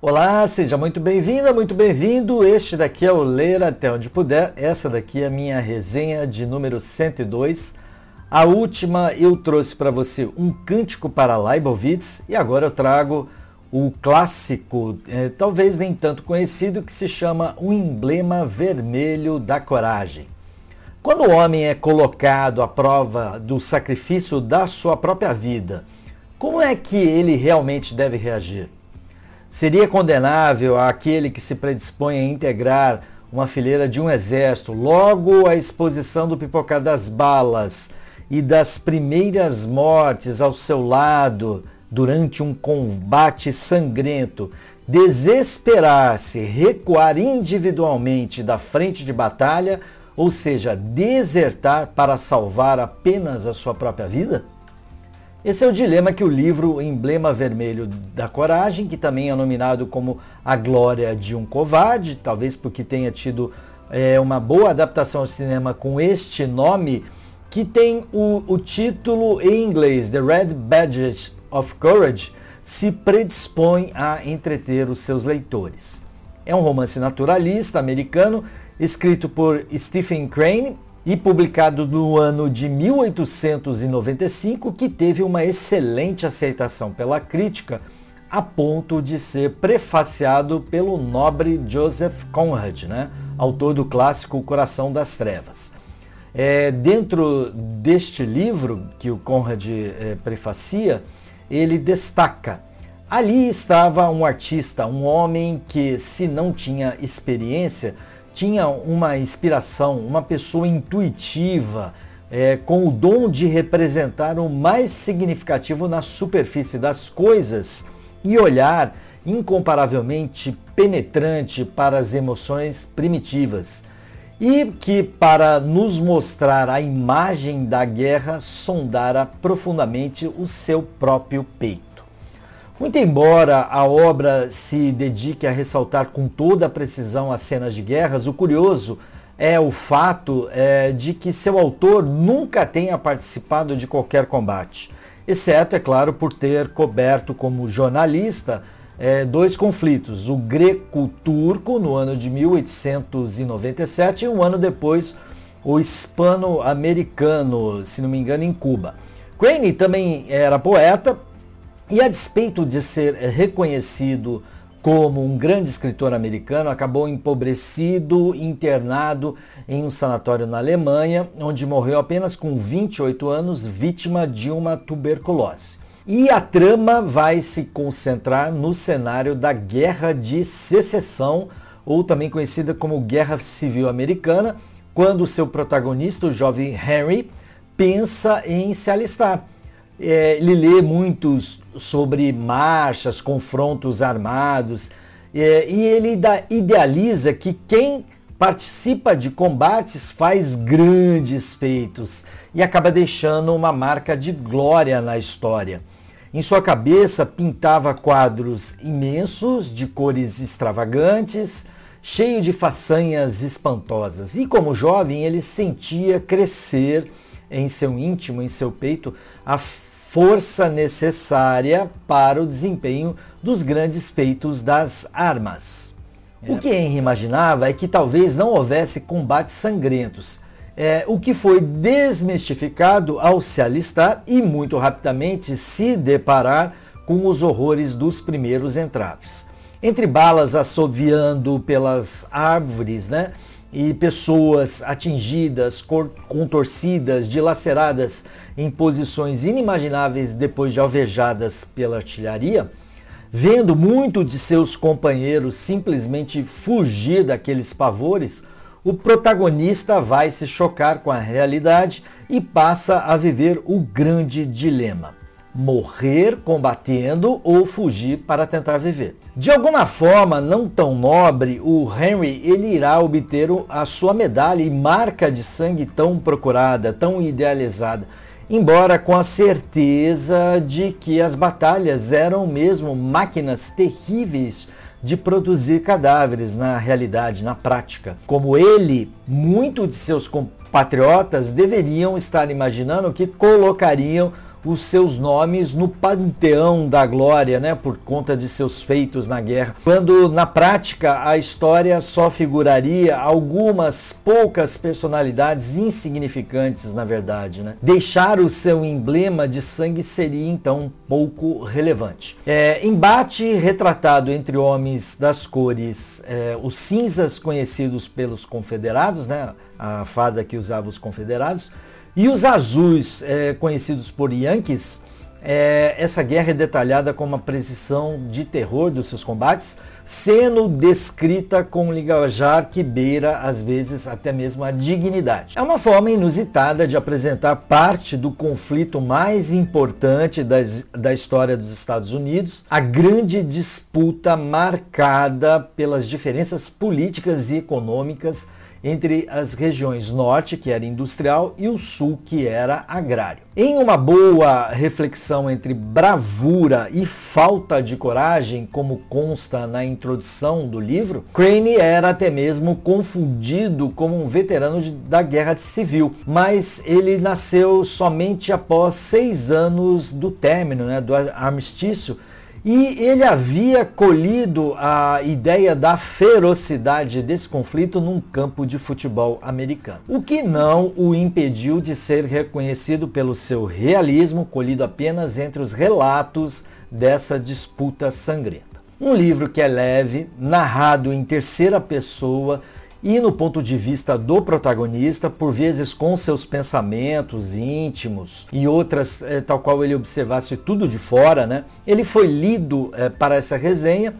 Olá, seja muito bem-vinda, muito bem-vindo. Este daqui é o Ler Até Onde Puder. Essa daqui é a minha resenha de número 102. A última eu trouxe para você um cântico para Leibovitz e agora eu trago o clássico, eh, talvez nem tanto conhecido, que se chama O Emblema Vermelho da Coragem. Quando o homem é colocado à prova do sacrifício da sua própria vida, como é que ele realmente deve reagir? Seria condenável aquele que se predispõe a integrar uma fileira de um exército logo à exposição do pipocar das balas e das primeiras mortes ao seu lado durante um combate sangrento, desesperar-se, recuar individualmente da frente de batalha, ou seja, desertar para salvar apenas a sua própria vida? Esse é o dilema que o livro Emblema Vermelho da Coragem, que também é nominado como A Glória de um Covarde, talvez porque tenha tido é, uma boa adaptação ao cinema com este nome, que tem o, o título em inglês, The Red Badge of Courage, se predispõe a entreter os seus leitores. É um romance naturalista americano, escrito por Stephen Crane e publicado no ano de 1895, que teve uma excelente aceitação pela crítica, a ponto de ser prefaciado pelo nobre Joseph Conrad, né? autor do clássico Coração das Trevas. É, dentro deste livro que o Conrad é, prefacia, ele destaca Ali estava um artista, um homem que, se não tinha experiência, tinha uma inspiração, uma pessoa intuitiva, é, com o dom de representar o mais significativo na superfície das coisas e olhar incomparavelmente penetrante para as emoções primitivas. E que, para nos mostrar a imagem da guerra, sondara profundamente o seu próprio peito. Muito embora a obra se dedique a ressaltar com toda a precisão as cenas de guerras, o curioso é o fato é, de que seu autor nunca tenha participado de qualquer combate, exceto, é claro, por ter coberto como jornalista é, dois conflitos, o greco-turco no ano de 1897 e um ano depois o hispano-americano, se não me engano, em Cuba. Crane também era poeta, e a despeito de ser reconhecido como um grande escritor americano, acabou empobrecido, internado em um sanatório na Alemanha, onde morreu apenas com 28 anos, vítima de uma tuberculose. E a trama vai se concentrar no cenário da Guerra de Secessão, ou também conhecida como Guerra Civil Americana, quando seu protagonista, o jovem Henry, pensa em se alistar. É, ele lê muitos sobre marchas, confrontos armados, é, e ele idealiza que quem participa de combates faz grandes feitos e acaba deixando uma marca de glória na história. Em sua cabeça pintava quadros imensos, de cores extravagantes, cheio de façanhas espantosas. E como jovem, ele sentia crescer em seu íntimo, em seu peito, a força necessária para o desempenho dos grandes feitos das armas. É. O que Henry imaginava é que talvez não houvesse combates sangrentos, é, o que foi desmistificado ao se alistar e muito rapidamente se deparar com os horrores dos primeiros entraves. Entre balas assoviando pelas árvores, né? E pessoas atingidas, contorcidas, dilaceradas em posições inimagináveis depois de alvejadas pela artilharia, vendo muito de seus companheiros simplesmente fugir daqueles pavores, o protagonista vai se chocar com a realidade e passa a viver o grande dilema morrer combatendo ou fugir para tentar viver. De alguma forma não tão nobre, o Henry ele irá obter a sua medalha e marca de sangue tão procurada, tão idealizada, embora com a certeza de que as batalhas eram mesmo máquinas terríveis de produzir cadáveres na realidade, na prática. Como ele, muitos de seus compatriotas deveriam estar imaginando que colocariam os seus nomes no panteão da glória, né, por conta de seus feitos na guerra. Quando na prática a história só figuraria algumas poucas personalidades insignificantes, na verdade, né? Deixar o seu emblema de sangue seria então pouco relevante. É, embate retratado entre homens das cores, é, os cinzas conhecidos pelos confederados, né, a fada que usava os confederados e os azuis, é, conhecidos por Yankees, é, essa guerra é detalhada com uma precisão de terror dos seus combates, sendo descrita com um linguajar que beira, às vezes, até mesmo a dignidade. É uma forma inusitada de apresentar parte do conflito mais importante das, da história dos Estados Unidos, a grande disputa marcada pelas diferenças políticas e econômicas entre as regiões norte, que era industrial, e o sul, que era agrário. Em uma boa reflexão entre bravura e falta de coragem, como consta na introdução do livro, Crane era até mesmo confundido como um veterano de, da Guerra Civil, mas ele nasceu somente após seis anos do término né, do armistício e ele havia colhido a ideia da ferocidade desse conflito num campo de futebol americano. O que não o impediu de ser reconhecido pelo seu realismo, colhido apenas entre os relatos dessa disputa sangrenta. Um livro que é leve, narrado em terceira pessoa, e no ponto de vista do protagonista, por vezes com seus pensamentos íntimos e outras, é, tal qual ele observasse tudo de fora, né? Ele foi lido é, para essa resenha,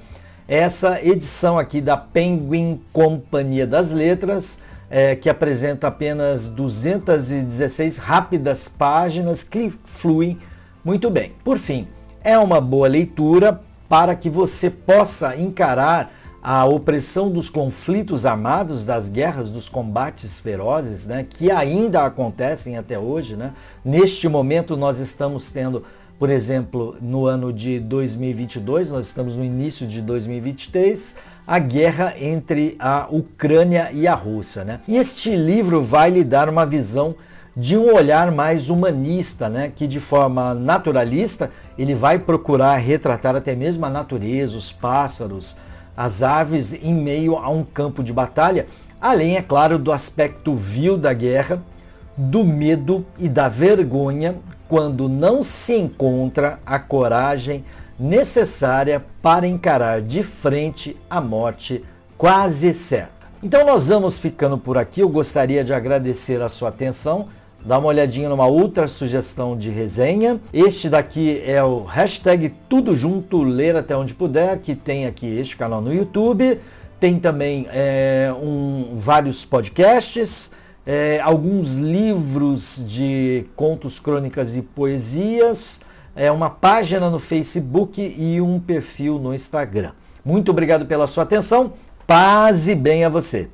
essa edição aqui da Penguin Companhia das Letras, é, que apresenta apenas 216 rápidas páginas que fluem muito bem. Por fim, é uma boa leitura para que você possa encarar a opressão dos conflitos armados, das guerras, dos combates ferozes, né, que ainda acontecem até hoje. Né? Neste momento nós estamos tendo, por exemplo, no ano de 2022, nós estamos no início de 2023, a guerra entre a Ucrânia e a Rússia. Né? E este livro vai lhe dar uma visão de um olhar mais humanista, né? que de forma naturalista ele vai procurar retratar até mesmo a natureza, os pássaros, as aves em meio a um campo de batalha, além, é claro, do aspecto vil da guerra, do medo e da vergonha quando não se encontra a coragem necessária para encarar de frente a morte quase certa. Então nós vamos ficando por aqui. Eu gostaria de agradecer a sua atenção dá uma olhadinha numa outra sugestão de resenha. Este daqui é o hashtag Tudo Junto, ler até onde puder, que tem aqui este canal no YouTube. Tem também é, um, vários podcasts, é, alguns livros de contos, crônicas e poesias, é, uma página no Facebook e um perfil no Instagram. Muito obrigado pela sua atenção. Paz e bem a você.